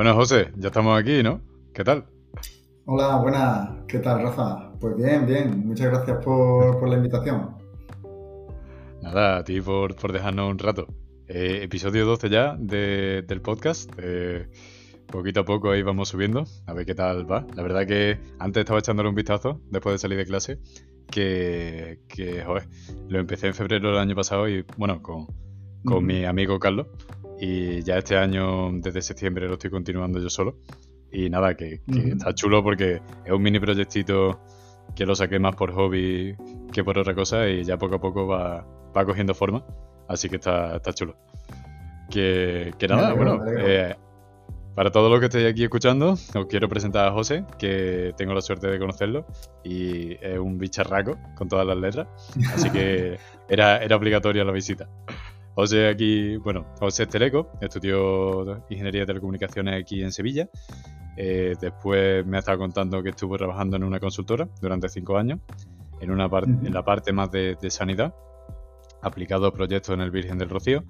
Bueno, José, ya estamos aquí, ¿no? ¿Qué tal? Hola, buenas. ¿Qué tal, Rafa? Pues bien, bien. Muchas gracias por, la invitación. Nada, a ti por, dejarnos un rato. Eh, episodio 12 ya del podcast. Eh, poquito a poco ahí vamos subiendo, a ver qué tal va. La verdad que antes estaba echándole un vistazo después de salir de clase, que, que joder, lo empecé en febrero del año pasado y bueno, con, con mi amigo Carlos. Y ya este año, desde septiembre, lo estoy continuando yo solo. Y nada, que, está chulo porque es un mini proyectito que lo saqué más por hobby que por otra cosa y ya poco a poco va, va cogiendo forma. Así que está, está chulo. Que, que nada, bueno, eh, para todos los que estéis aquí escuchando, os quiero presentar a José, que tengo la suerte de conocerlo y es un bicharraco con todas las letras. Así que era, era obligatoria la visita. José aquí, bueno, José Teleco, estudió Ingeniería de Telecomunicaciones aquí en Sevilla. Eh, después me ha estado contando que estuvo trabajando en una consultora durante cinco años, en, una en la parte más de, sanidad, aplicado a proyectos en el Virgen del Rocío.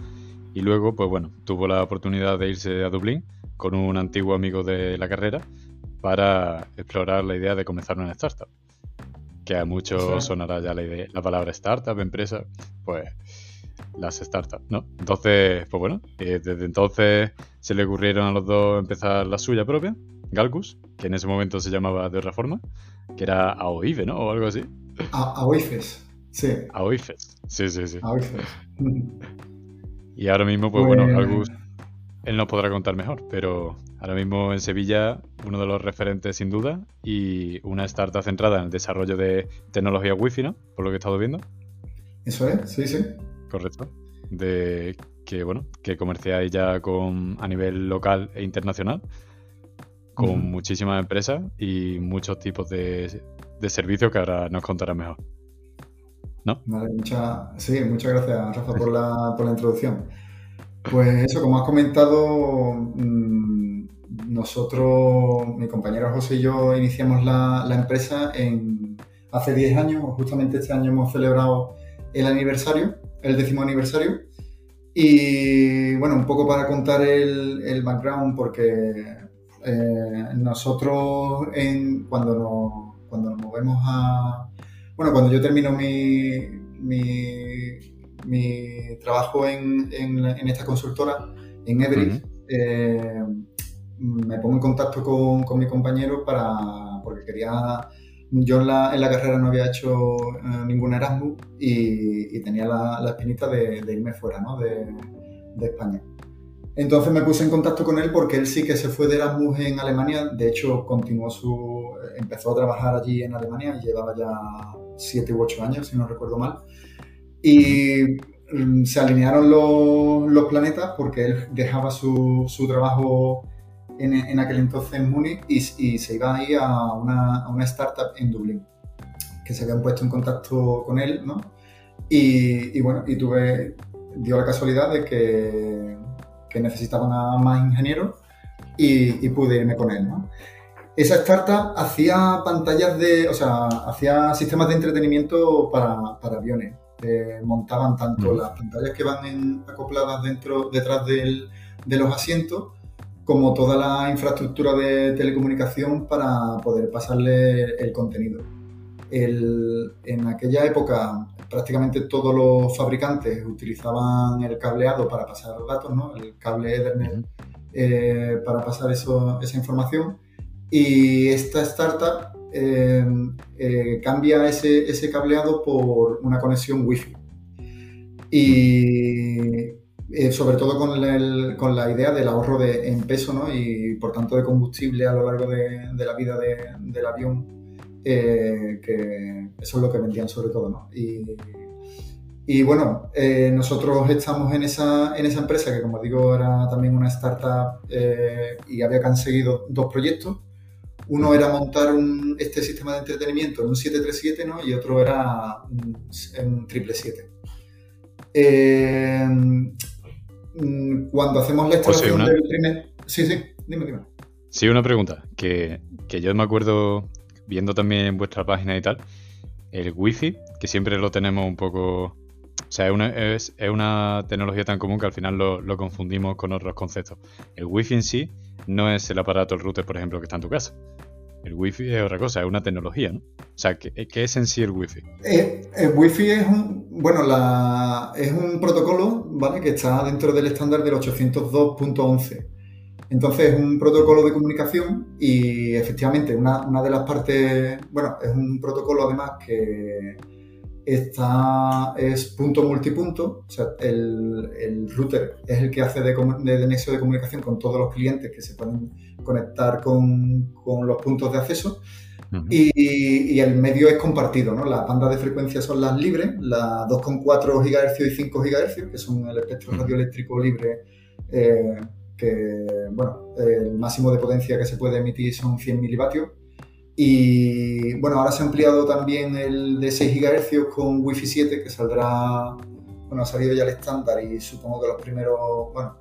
Y luego, pues bueno, tuvo la oportunidad de irse a Dublín con un antiguo amigo de la carrera para explorar la idea de comenzar una startup. Que a muchos sonará ya la, idea, la palabra startup, empresa. Pues las startups, ¿no? Entonces, pues bueno, eh, desde entonces se le ocurrieron a los dos empezar la suya propia, Galcus, que en ese momento se llamaba de otra forma, que era AOIFE, ¿no? O algo así. AOIFES, sí. AOIFES, sí, sí, sí. AOIFES. y ahora mismo, pues, bueno, pues Galcus, él nos podrá contar mejor, pero ahora mismo en Sevilla, uno de los referentes sin duda, y una startup centrada en el desarrollo de tecnología wifi, ¿no? Por lo que he estado viendo. Eso es, sí, sí. Correcto. De que, bueno, que comerciáis ya con, a nivel local e internacional, con muchísimas empresas y muchos tipos de, servicios que ahora nos contarás mejor. ¿No? Vale, sí, muchas gracias, Rafa, por la, por la introducción. Pues eso, como has comentado, mm, nosotros, mi compañero José y yo, iniciamos la, la empresa en, hace 10 años, justamente este año hemos celebrado el aniversario el décimo aniversario. Y bueno, un poco para contar el, background, porque eh, nosotros en, cuando, nos, cuando nos movemos a... Bueno, cuando yo termino mi, mi, trabajo en, en, esta consultora, en Everest, eh, me pongo en contacto con, con mi compañero para, porque quería yo en la, en la, carrera no había hecho eh, ningún Erasmus y, tenía la, la espinita de, irme fuera ¿no? de, de, España. Entonces me puse en contacto con él porque él sí que se fue de Erasmus en Alemania, de hecho continuó su, empezó a trabajar allí en Alemania llevaba ya siete u ocho años, si no recuerdo mal. Y mm, se alinearon los, los planetas porque él dejaba su, su trabajo en, aquel entonces en Múnich y, se iba a ir a una, a una, startup en Dublín, que se habían puesto en contacto con él, ¿no? Y, bueno, y tuve, dio la casualidad de que, que necesitaban más ingenieros y, pude irme con él, ¿no? Esa startup hacía pantallas de, o sea, hacía sistemas de entretenimiento para, para aviones. Eh, montaban tanto las pantallas que van acopladas dentro, detrás del, de los asientos, como toda la infraestructura de telecomunicación para poder pasarle el contenido. en aquella época prácticamente todos los fabricantes utilizaban el cableado para pasar datos, ¿no? el cable Ethernet eh, para pasar esa información y esta startup eh, eh, cambia ese, ese cableado por una conexión Wi-Fi. Y eh, sobre todo con, la idea del ahorro de, en peso ¿no? y por tanto de combustible a lo largo de, la vida del avión, eh, que eso es lo que vendían sobre todo. ¿no? Y, bueno, eh, nosotros estamos en esa, empresa que como digo era también una startup y había conseguido dos proyectos. Uno era montar este sistema de entretenimiento en un 737 ¿no? y otro era un, un 777. Eh, cuando hacemos la instalación del primer... Sí, sí, dime, dime. Sí, una pregunta, que, yo me acuerdo viendo también en vuestra página y tal, el wifi, que siempre lo tenemos un poco O sea, es una, es, una tecnología tan común que al final lo, lo, confundimos con otros conceptos. El Wi-Fi en sí no es el aparato, el router, por ejemplo, que está en tu casa. El Wi-Fi es otra cosa, es una tecnología, ¿no? O sea, ¿qué, es en sí el Wi-Fi? Eh, el Wi-Fi es un, bueno, la, es un protocolo, ¿vale? Que está dentro del estándar del 802.11. Entonces es un protocolo de comunicación y efectivamente una, una, de las partes, bueno, es un protocolo además que está, es punto multipunto, o sea, el, el router es el que hace de, de, nexo de comunicación con todos los clientes que se pueden conectar con, con los puntos de acceso. y, y, el medio es compartido, ¿no? Las bandas de frecuencia son las libres, las 2,4 GHz y 5 GHz, que son el espectro radioeléctrico libre eh, que, bueno, el máximo de potencia que se puede emitir son 100 milivatios. Y bueno, ahora se ha ampliado también el de 6 GHz con Wi-Fi 7, que saldrá, bueno, ha salido ya el estándar y supongo que los primeros, bueno,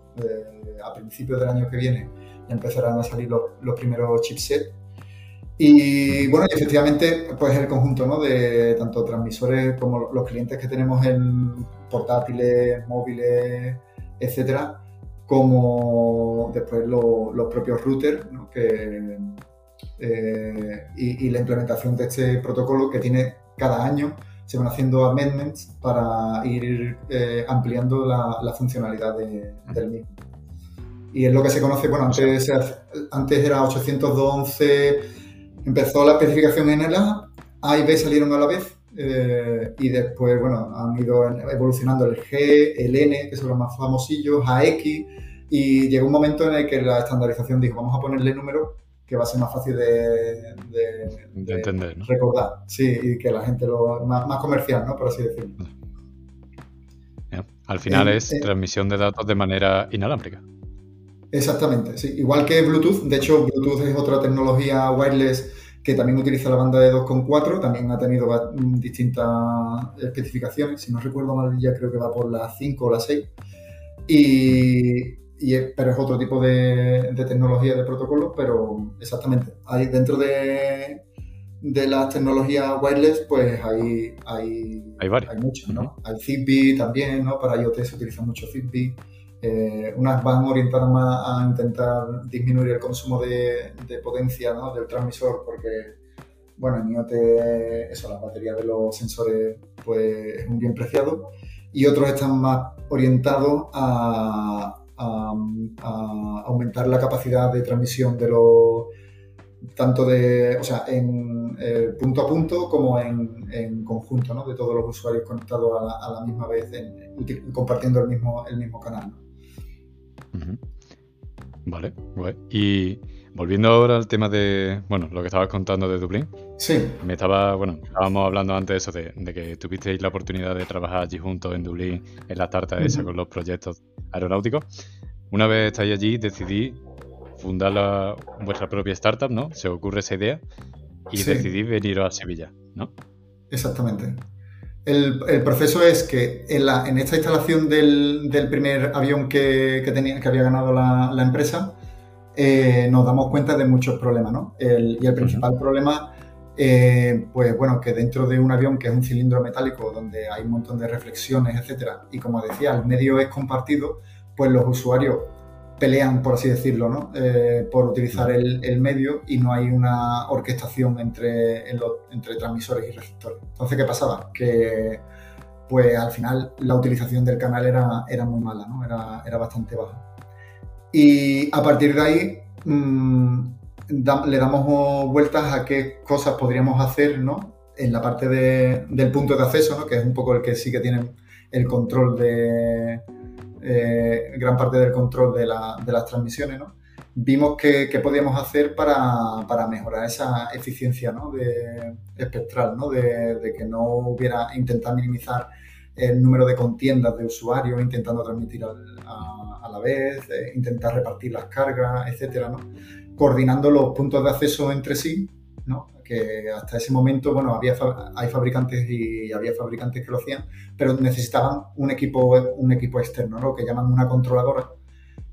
a principios del año que viene ya empezarán a salir los, los primeros chipsets. Y bueno, y efectivamente, pues el conjunto ¿no? de tanto transmisores como los clientes que tenemos en portátiles, móviles, etcétera, como después los propios routers, eh, y, la implementación de este protocolo que tiene cada año, se van haciendo amendments para ir eh, ampliando la, funcionalidad del mismo. Y es lo que se conoce, bueno, antes, antes era 802.11, empezó la especificación en el A, A y B salieron a la vez, eh, y después, bueno, han ido evolucionando el G, el N, que son los más famosillos, AX, y llegó un momento en el que la estandarización dijo, vamos a ponerle número que va a ser más fácil de, entender, recordar, sí, y que la gente lo... más, comercial, ¿no? Por así decirlo. Al final es transmisión de datos de manera inalámbrica. Exactamente, sí. Igual que Bluetooth, de hecho Bluetooth es otra tecnología wireless que también utiliza la banda de 2.4, también ha tenido distintas especificaciones, si no recuerdo mal ya creo que va por la 5 o la 6, y, pero es otro tipo de, tecnología de protocolo, pero exactamente, hay dentro de, de las tecnologías wireless, pues hay, hay, hay, hay muchas, ¿no? Hay Zigbee también, ¿no? Para IoT se utiliza mucho Zigbee. Eh, unas van orientadas más a intentar disminuir el consumo de, potencia del transmisor porque, bueno, en IoT eso, la batería de los sensores pues, es un bien preciado y otros están más orientados a, aumentar la capacidad de transmisión de los tanto de, o sea, en eh, punto a punto como en, conjunto, ¿no? De todos los usuarios conectados a la, misma vez, compartiendo el mismo, el mismo canal. Vale, Y volviendo ahora al tema de, bueno, lo que estabas contando de Dublín. Sí. Me estaba, bueno, estábamos hablando antes de eso, de, que tuvisteis la oportunidad de trabajar allí juntos en Dublín, en la tarta esa con los proyectos aeronáuticos. Una vez estáis allí, decidí fundar vuestra propia startup, ¿no? Se ocurre esa idea y decidí venir a Sevilla, ¿no? Exactamente. El, proceso es que en, esta instalación del, primer avión que, tenía, que había ganado la, empresa, eh, nos damos cuenta de muchos problemas, ¿no? y el principal problema, eh, pues bueno, que dentro de un avión que es un cilindro metálico donde hay un montón de reflexiones, etcétera, y como decía, el medio es compartido, pues los usuarios pelean, por así decirlo, ¿no? Eh, por utilizar el, medio y no hay una orquestación entre, entre transmisores y receptores. Entonces, ¿qué pasaba? Que pues al final la utilización del canal era, era muy mala, ¿no? era, era bastante baja. Y a partir de ahí mm, le damos vueltas a qué cosas podríamos hacer ¿no? en la parte del punto de acceso, ¿no? que es un poco el que sí que tiene el control de, eh, gran parte del control de, las transmisiones, ¿no? vimos qué, podíamos hacer para, mejorar esa eficiencia de, espectral, ¿no? De, que no hubiera, intentar minimizar el número de contiendas de usuarios intentando transmitir a, la vez, intentar repartir las cargas, etcétera, ¿no? coordinando los puntos de acceso entre sí que hasta ese momento, bueno, había, hay fabricantes y había fabricantes que lo hacían, pero necesitaban un equipo, un equipo externo, lo que llaman una controladora.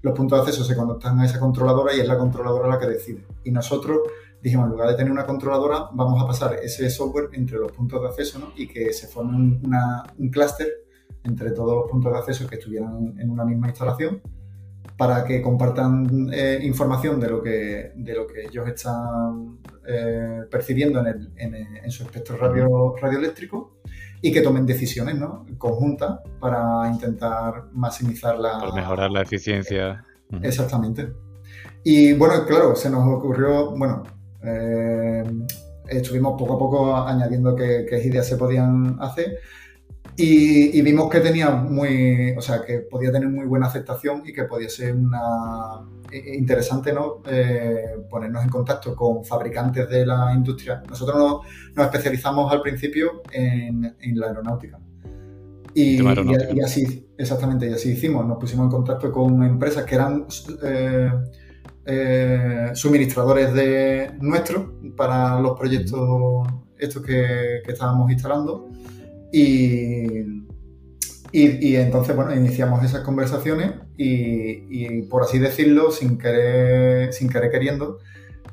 Los puntos de acceso se conectan a esa controladora y es la controladora la que decide. Y nosotros dijimos, en lugar de tener una controladora, vamos a pasar ese software entre los puntos de acceso y que se forme un clúster entre todos los puntos de acceso que estuvieran en una misma instalación para que compartan eh, información de lo que, de lo que ellos están eh, percibiendo en, su espectro radio, radioeléctrico y que tomen decisiones ¿no? conjuntas para intentar maximizar la... Para mejorar la eficiencia. Exactamente. Y bueno, claro, se nos ocurrió, bueno, eh, estuvimos poco a poco añadiendo qué, ideas se podían hacer y, vimos que tenía muy, o sea, que podía tener muy buena aceptación y que podía ser una interesante, ¿no? Eh, ponernos en contacto con fabricantes de la industria. Nosotros nos, especializamos al principio en, la aeronáutica. Y, y, así, exactamente, y así hicimos. Nos pusimos en contacto con empresas que eran eh, eh, suministradores de nuestros para los proyectos estos que, estábamos instalando. Y, y, entonces, bueno, iniciamos esas conversaciones y, por así decirlo, sin querer, sin querer queriendo,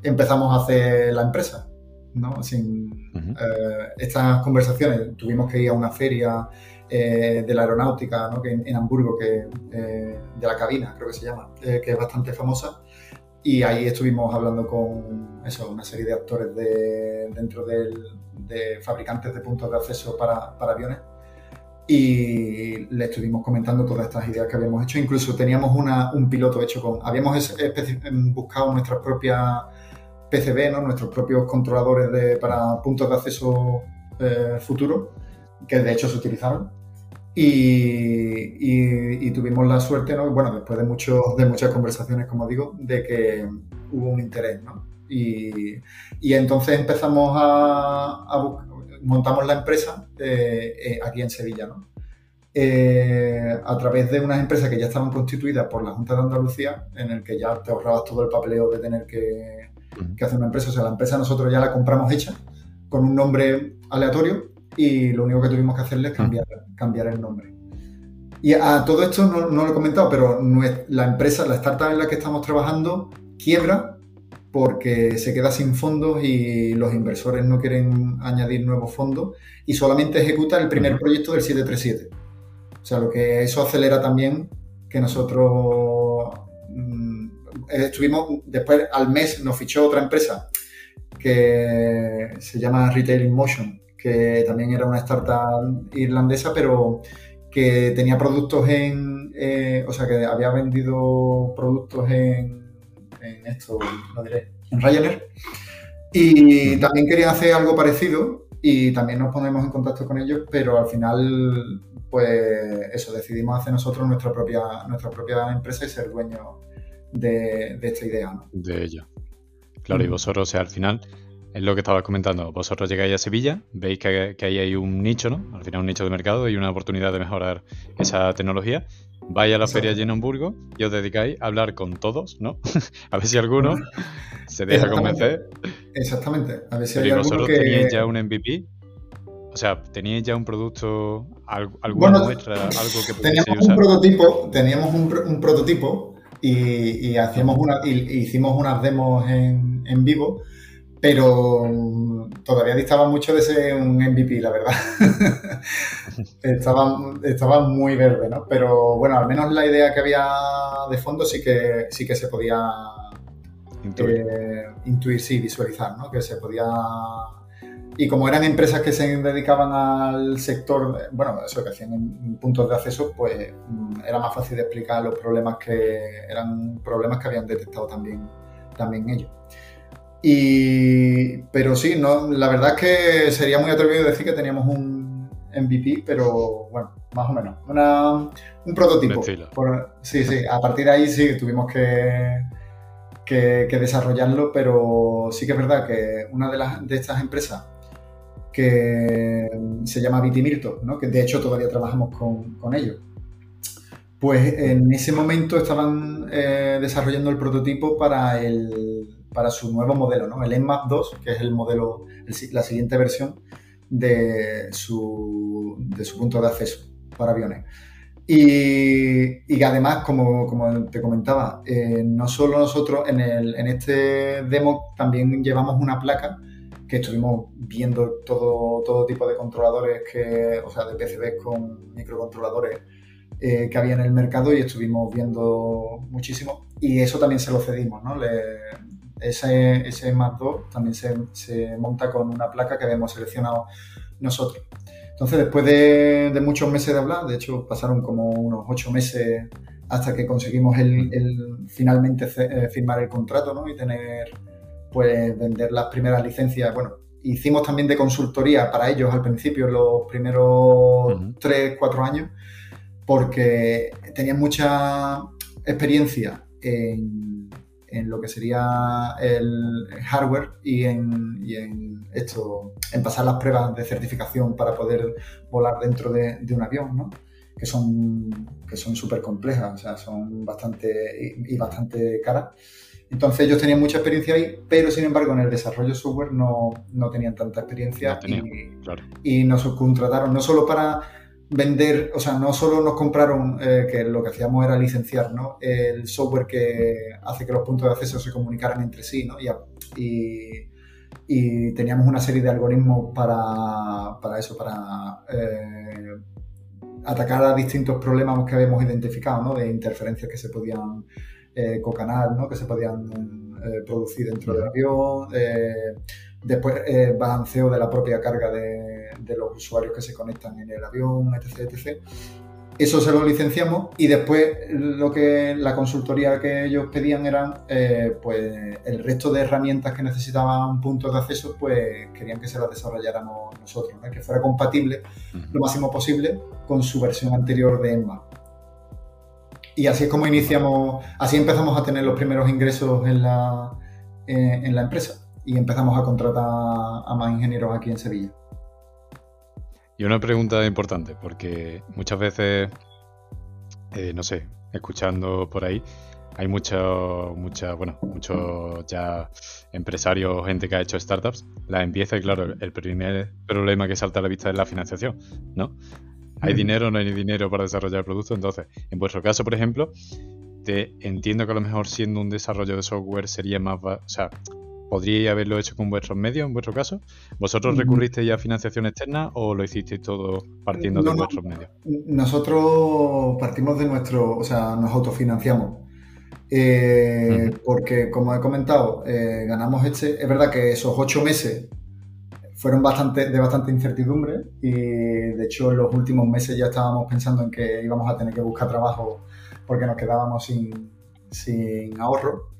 empezamos a hacer la empresa. ¿no? Sin, eh, estas conversaciones tuvimos que ir a una feria eh, de la aeronáutica ¿no? que en, Hamburgo, que, de la cabina, creo que se llama, que es bastante famosa. Y ahí estuvimos hablando con eso, una serie de actores de, dentro de fabricantes de puntos de acceso para, para, aviones y le estuvimos comentando todas estas ideas que habíamos hecho. Incluso teníamos una, un piloto hecho con... Habíamos buscado nuestras propias PCB, ¿no? nuestros propios controladores de, para puntos de acceso eh, futuros, que de hecho se utilizaron. Y, tuvimos la suerte, ¿no? bueno, después de, muchos de muchas conversaciones, como digo, de que hubo un interés, ¿no? Y, entonces empezamos a, montamos la empresa eh, eh, aquí en Sevilla, ¿no? Eh, a través de unas empresas que ya estaban constituidas por la Junta de Andalucía, en el que ya te ahorrabas todo el papeleo de tener que, que hacer una empresa. O sea, la empresa nosotros ya la compramos hecha, con un nombre aleatorio, y lo único que tuvimos que hacerle es cambiar, cambiar el nombre. Y a todo esto no, lo he comentado, pero la empresa, la startup en la que estamos trabajando, quiebra porque se queda sin fondos y los inversores no quieren añadir nuevos fondos y solamente ejecuta el primer proyecto del 737. O sea, lo que eso acelera también que nosotros mm, estuvimos, después al mes nos fichó otra empresa que se llama Retail in Motion, que también era una startup irlandesa, pero que tenía productos en, eh, o sea, que había vendido productos en, en esto, no diré, en Ryanair. Y también querían hacer algo parecido y también nos ponemos en contacto con ellos, pero al final, pues eso, decidimos hacer nosotros nuestra propia, nuestra propia empresa y ser dueños de, esta idea. De ella. Claro, y vosotros, o sea, al final, es lo que estabas comentando. Vosotros llegáis a Sevilla, veis que, ahí hay un nicho, ¿no? Al final un nicho de mercado y una oportunidad de mejorar esa tecnología. Vais a la feria de Hamburgo y os dedicáis a hablar con todos, ¿no? a ver si alguno se deja convencer. Exactamente. A ver si hay vosotros teníais ya un MVP. O sea, ¿teníais ya un producto, alguna muestra, algo que teníamos un prototipo, teníamos un, prototipo y, hacíamos una, hicimos unas demos en, en vivo pero mm, todavía distaba mucho de ser un MVP, la verdad. estaba, estaba, muy verde, ¿no? Pero bueno, al menos la idea que había de fondo sí que, sí que se podía intuir, eh, intuir sí, visualizar, ¿no? Que se podía... Y como eran empresas que se dedicaban al sector, bueno, eso que hacían puntos de acceso, pues mm, era más fácil de explicar los problemas que eran problemas que habían detectado también, también ellos. Y, pero sí, no, la verdad es que sería muy atrevido decir que teníamos un MVP, pero bueno, más o menos. un prototipo. sí, sí, a partir de ahí sí tuvimos que, que, desarrollarlo, pero sí que es verdad que una de, las, de estas empresas que se llama Vitimirto, ¿no? que de hecho todavía trabajamos con, con ellos, pues en ese momento estaban eh, desarrollando el prototipo para el para su nuevo modelo, ¿no? el NMAP 2, que es el modelo, la siguiente versión de su, de su punto de acceso para aviones. Y, y además, como, como, te comentaba, eh, no solo nosotros en, el, en este demo también llevamos una placa que estuvimos viendo todo, todo tipo de controladores, que, o sea, de PCBs con microcontroladores eh, que había en el mercado y estuvimos viendo muchísimo. Y eso también se lo cedimos, ¿no? Ese, ese más 2 también se, se, monta con una placa que habíamos seleccionado nosotros. Entonces, después de, de, muchos meses de hablar, de hecho pasaron como unos ocho meses hasta que conseguimos el, el finalmente eh, firmar el contrato ¿no? y tener, pues, vender las primeras licencias. Bueno, hicimos también de consultoría para ellos al principio, los primeros tres, cuatro años, porque tenían mucha experiencia en, en lo que sería el hardware y en, y en, esto, en pasar las pruebas de certificación para poder volar dentro de, de un avión, ¿no? que son que son súper complejas, o sea, son bastante y, bastante caras. Entonces ellos tenían mucha experiencia ahí, pero sin embargo en el desarrollo software no, no tenían tanta experiencia y, claro. y, nos contrataron no solo para vender, o sea, no solo nos compraron, eh, que lo que hacíamos era licenciar, ¿no? El software que hace que los puntos de acceso se comunicaran entre sí, ¿no? Y, y, y teníamos una serie de algoritmos para, para eso, para eh, atacar a distintos problemas que habíamos identificado, ¿no? De interferencias que se podían eh, cocanar, ¿no? Que se podían eh, producir dentro del avión. Después, eh, balanceo de la propia carga de, de, los usuarios que se conectan en el avión, etc, etc. Eso se lo licenciamos y después lo que la consultoría que ellos pedían eran eh, pues el resto de herramientas que necesitaban puntos de acceso, pues querían que se las desarrolláramos nosotros, ¿no? que fuera compatible uh -huh. lo máximo posible con su versión anterior de ENMA. Y así es como iniciamos, así empezamos a tener los primeros ingresos en la, eh, en la empresa y empezamos a contratar a más ingenieros aquí en Sevilla. Y una pregunta importante, porque muchas veces, eh, no sé, escuchando por ahí, hay muchos, mucha, bueno, muchos ya empresarios, gente que ha hecho startups, la empieza y claro, el primer problema que salta a la vista es la financiación, ¿no? ¿Hay dinero o no hay dinero para desarrollar el producto? Entonces, en vuestro caso, por ejemplo, te entiendo que a lo mejor siendo un desarrollo de software sería más, o sea, ¿Podríais haberlo hecho con vuestros medios en vuestro caso? ¿Vosotros recurristeis a financiación externa o lo hicisteis todo partiendo no, de vuestros medios? Nosotros partimos de nuestro, o sea, nos autofinanciamos. Eh, uh -huh. Porque, como he comentado, eh, ganamos este. Es verdad que esos ocho meses fueron bastante, de bastante incertidumbre y de hecho en los últimos meses ya estábamos pensando en que íbamos a tener que buscar trabajo porque nos quedábamos sin, sin ahorro.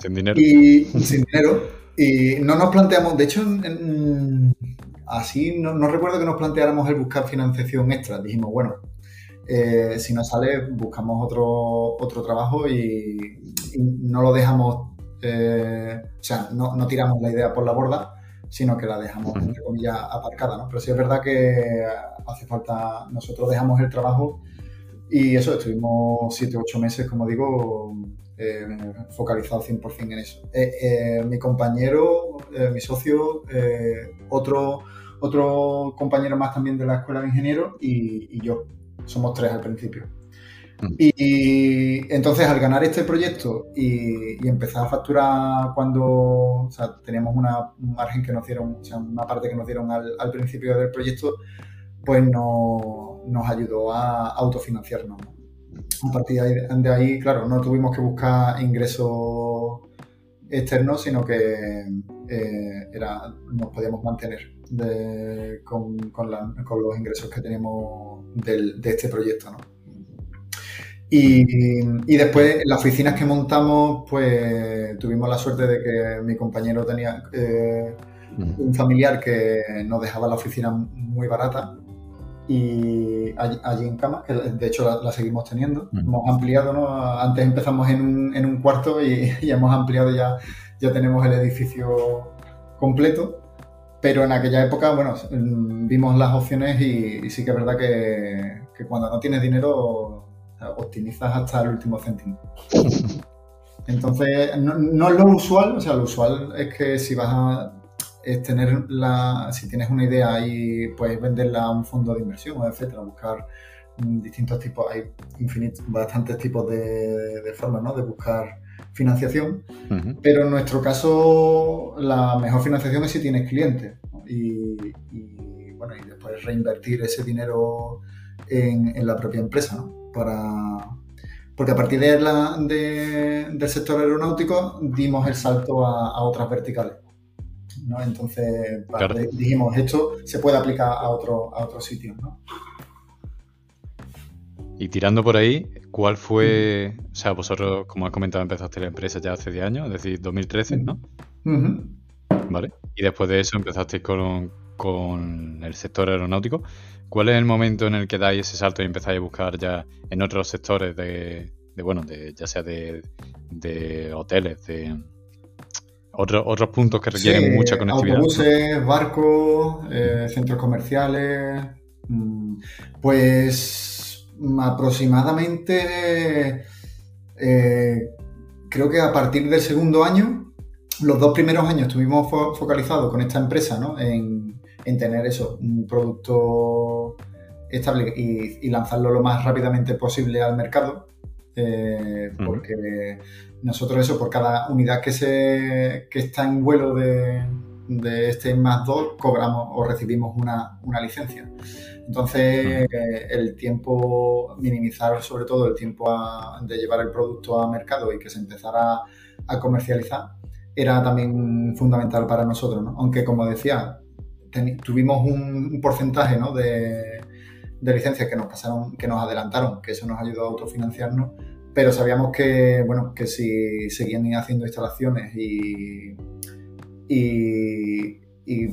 Sin dinero. Y sin dinero. Y no nos planteamos, de hecho, en, en, así no, no, recuerdo que nos planteáramos el buscar financiación extra. Dijimos, bueno, eh, si no sale, buscamos otro, otro trabajo y, y no lo dejamos, eh, o sea, no, no, tiramos la idea por la borda, sino que la dejamos, uh -huh. entre comillas, aparcada. ¿no? Pero sí es verdad que hace falta, nosotros dejamos el trabajo y eso, estuvimos 7 ocho meses, como digo, eh, focalizado 100% en eso. Eh, eh, mi compañero, eh, mi socio, otro, otro compañero más también de la escuela de ingenieros y, y yo. Somos tres al principio. Mm. Y, y, entonces al ganar este proyecto y, y, empezar a facturar cuando o sea, teníamos una, un margen que nos dieron, o sea, una parte que nos dieron al, al principio del proyecto, pues no, nos ayudó a autofinanciarnos. A partir de ahí, claro, no tuvimos que buscar ingresos externos, sino que eh, era, nos podíamos mantener de, con, con, la, con, los ingresos que tenemos del, de este proyecto. ¿no? Y, y, después, las oficinas que montamos, pues tuvimos la suerte de que mi compañero tenía eh, un familiar que nos dejaba la oficina muy barata y allí, en cama, que de hecho la, la seguimos teniendo. Mm. Hemos ampliado, ¿no? Antes empezamos en un, en un cuarto y, y, hemos ampliado ya, ya tenemos el edificio completo. Pero en aquella época, bueno, vimos las opciones y, y sí que es verdad que, que, cuando no tienes dinero optimizas hasta el último céntimo. Entonces, no, no es lo usual, o sea, lo usual es que si vas a es tener la, si tienes una idea y puedes venderla a un fondo de inversión, etcétera, buscar distintos tipos, hay infinitos, bastantes tipos de, de formas, ¿no? De buscar financiación, pero en nuestro caso la mejor financiación es si tienes clientes y, bueno, y después reinvertir ese dinero en, la propia empresa, ¿no? Para, porque a partir de la, del sector aeronáutico dimos el salto a, otras verticales. ¿No? Entonces dijimos, esto se puede aplicar a, otro, a otros sitios. ¿no? Y tirando por ahí, ¿cuál fue, o sea, vosotros, como has comentado, empezaste la empresa ya hace 10 años, es decir, 2013, ¿no? Vale. Y después de eso empezaste con, con el sector aeronáutico. ¿Cuál es el momento en el que dais ese salto y empezáis a buscar ya en otros sectores de, bueno, de, ya sea de, hoteles, de otros otros puntos que requieren mucha conectividad? Autobuses, barcos, eh, centros comerciales. Mm, pues aproximadamente eh, creo que a partir del segundo año, los dos primeros años estuvimos focalizados con esta empresa ¿no? en, en tener eso, un producto estable y, lanzarlo lo más rápidamente posible al mercado. Eh, porque nosotros eso, por cada unidad que, se, que está en vuelo de, este más 2, cobramos o recibimos una, licencia. Entonces, el tiempo, minimizar sobre todo el tiempo de llevar el producto a mercado y que se empezara a comercializar, era también fundamental para nosotros. Aunque, como decía, tuvimos un, porcentaje de, licencias que nos pasaron, que nos adelantaron, que eso nos ayudó a autofinanciarnos, pero sabíamos que, bueno, que si seguían haciendo instalaciones y, y,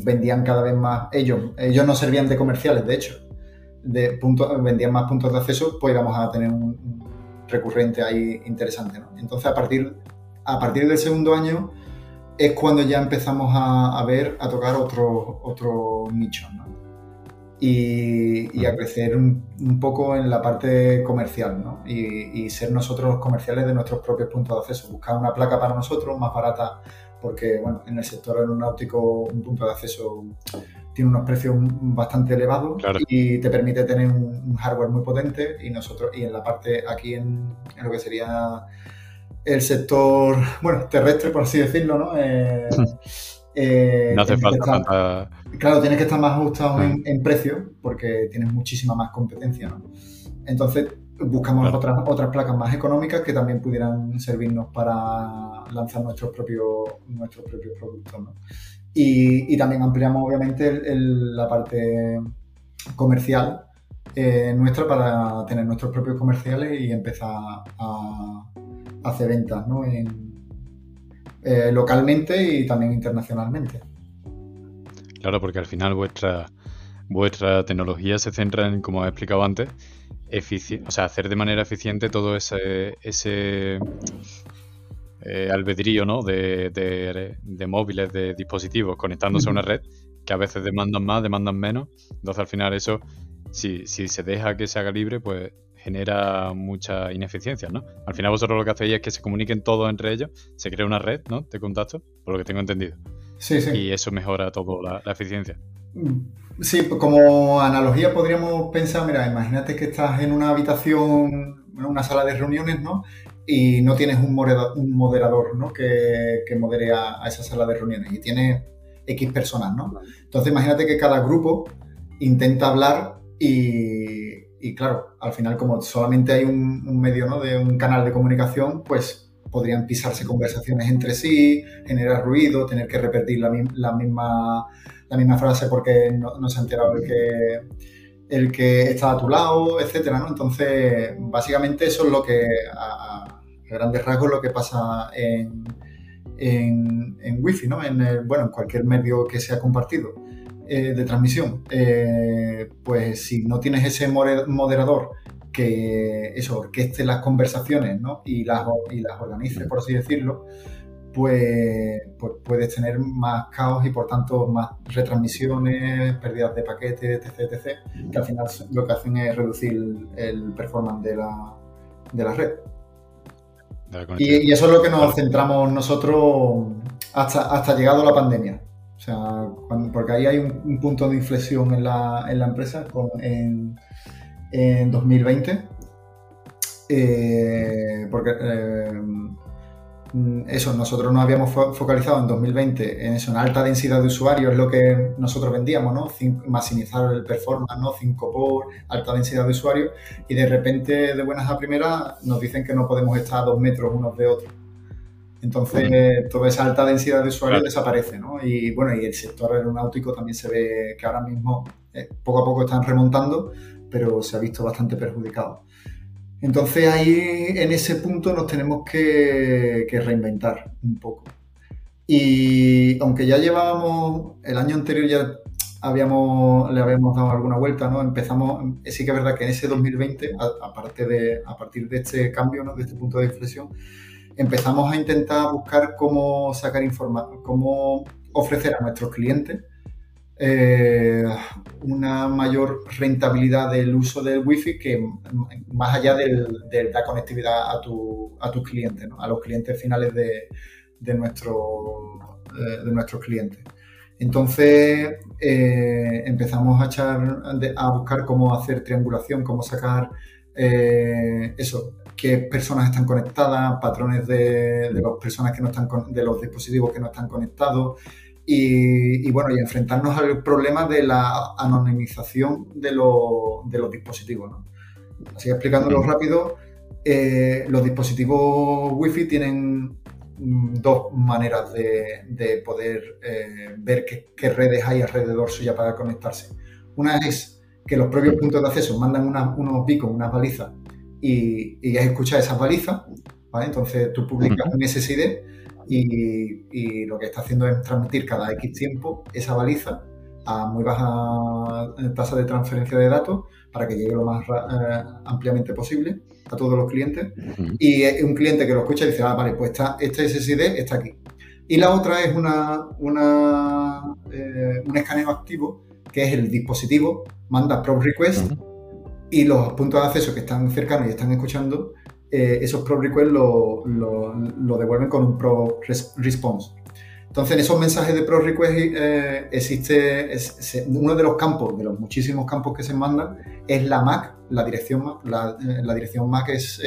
vendían cada vez más, ellos, ellos no servían de comerciales, de hecho, de puntos, vendían más puntos de acceso, pues íbamos a tener un, recurrente ahí interesante. Entonces, a partir, a partir del segundo año, es cuando ya empezamos a, ver, a tocar otros otro nichos, ¿no? Y, a crecer un, poco en la parte comercial, ¿no? Y, ser nosotros los comerciales de nuestros propios puntos de acceso. Buscar una placa para nosotros más barata, porque, bueno, en el sector aeronáutico un punto de acceso tiene unos precios bastante elevados y te permite tener un, hardware muy potente y nosotros, y en la parte aquí en, en lo que sería el sector, bueno, terrestre, por así decirlo, ¿no? Eh, eh, no hace falta Claro, tienes que estar más ajustado en, mm. precio porque tienes muchísima más competencia, ¿no? Entonces, buscamos otras, otras placas más económicas que también pudieran servirnos para lanzar nuestros propios, nuestros propios productos, ¿no? Y, también ampliamos, obviamente, la parte comercial eh, nuestra para tener nuestros propios comerciales y empezar a, hace ventas ¿no? Eh, localmente y también internacionalmente. Claro, porque al final vuestra, vuestra tecnología se centra en, como he explicado antes, o sea, hacer de manera eficiente todo ese, ese eh, albedrío ¿no? de, de, móviles, de dispositivos conectándose a una red que a veces demandan más, demandan menos. Entonces al final eso, si, si se deja que se haga libre, pues genera mucha ineficiencia, ¿no? Al final vosotros lo que hacéis es que se comuniquen todos entre ellos, se crea una red, ¿no? De contacto, por lo que tengo entendido. Sí, sí. Y eso mejora todo la, eficiencia. Mm, sí, pues como analogía podríamos pensar, mira, imagínate que estás en una habitación, en una sala de reuniones, ¿no? Y no tienes un moderador, ¿no? Que, modere a, esa sala de reuniones y tienes X personas, ¿no? Entonces imagínate que cada grupo intenta hablar y, y claro, al final como solamente hay un, medio ¿no? de un canal de comunicación, pues podrían pisarse conversaciones entre sí, generar ruido, tener que repetir la, misma, la misma frase porque no, se ha enterado el que, el que está a tu lado, etcétera, ¿no? Entonces, básicamente eso es lo que, a, grandes rasgos, lo que pasa en, en, en Wi-Fi, ¿no? En bueno, en cualquier medio que sea compartido. Eh, de transmisión, eh, pues si no tienes ese moderador que eso orqueste las conversaciones y, las, y las organice, por así decirlo, pues, pues, puedes tener más caos y por tanto más retransmisiones, pérdidas de paquetes, etc, etc, que al final lo que hacen es reducir el performance de la, de la red. y, eso es lo que nos centramos nosotros hasta, hasta llegado la pandemia. O sea, porque ahí hay un, punto de inflexión en la, en la empresa en, en, 2020. Eh, porque eh, eso, nosotros nos habíamos focalizado en 2020 en eso, en alta densidad de usuarios, es lo que nosotros vendíamos, ¿no? maximizar el performance, ¿no? 5 por alta densidad de usuarios, y de repente, de buenas a primeras, nos dicen que no podemos estar a dos metros unos de otros. Entonces, toda esa alta densidad de usuarios desaparece, ¿no? Y bueno, y el sector aeronáutico también se ve que ahora mismo eh, poco a poco están remontando, pero se ha visto bastante perjudicado. Entonces ahí en ese punto nos tenemos que, reinventar un poco. Y aunque ya llevábamos, el año anterior ya habíamos, le habíamos dado alguna vuelta, ¿no? Empezamos, sí que es verdad que en ese 2020, aparte de, a partir de este cambio, ¿no? de este punto de inflexión, empezamos a intentar buscar cómo sacar información, cómo ofrecer a nuestros clientes eh, una mayor rentabilidad del uso del wifi que más allá de la conectividad a, tu, a tus clientes, a los clientes finales de, de, nuestro, eh, de nuestros clientes. Entonces eh, empezamos a, echar, a buscar cómo hacer triangulación, cómo sacar eso, qué personas están conectadas, patrones de, de las personas que no están de los dispositivos que no están conectados, y, bueno, y enfrentarnos al problema de la anonimización de, de los dispositivos. ¿no? Así explicándolo rápido, eh, los dispositivos Wi-Fi tienen mm, dos maneras de, poder eh, ver qué, redes hay alrededor suya para conectarse. Una es que los propios puntos de acceso mandan unos beacons, unas balizas, y, y escuchar esas balizas. ¿vale? Entonces tú publicas un SSID y, lo que está haciendo es transmitir cada X tiempo esa baliza a muy baja eh, tasa de transferencia de datos para que llegue lo más eh, ampliamente posible a todos los clientes. Y un cliente que lo escucha y dice, ah, vale, pues está, este SSD está aquí. Y la otra es una, una eh, un escaneo activo, que es el dispositivo, manda prop request y los puntos de acceso que están cercanos y están escuchando eh, esos pro requests lo, lo, devuelven con un pro response. Entonces, en esos mensajes de pro request eh, existe uno de los campos, de los muchísimos campos que se mandan, es la MAC, la dirección MAC. La, eh, dirección MAC es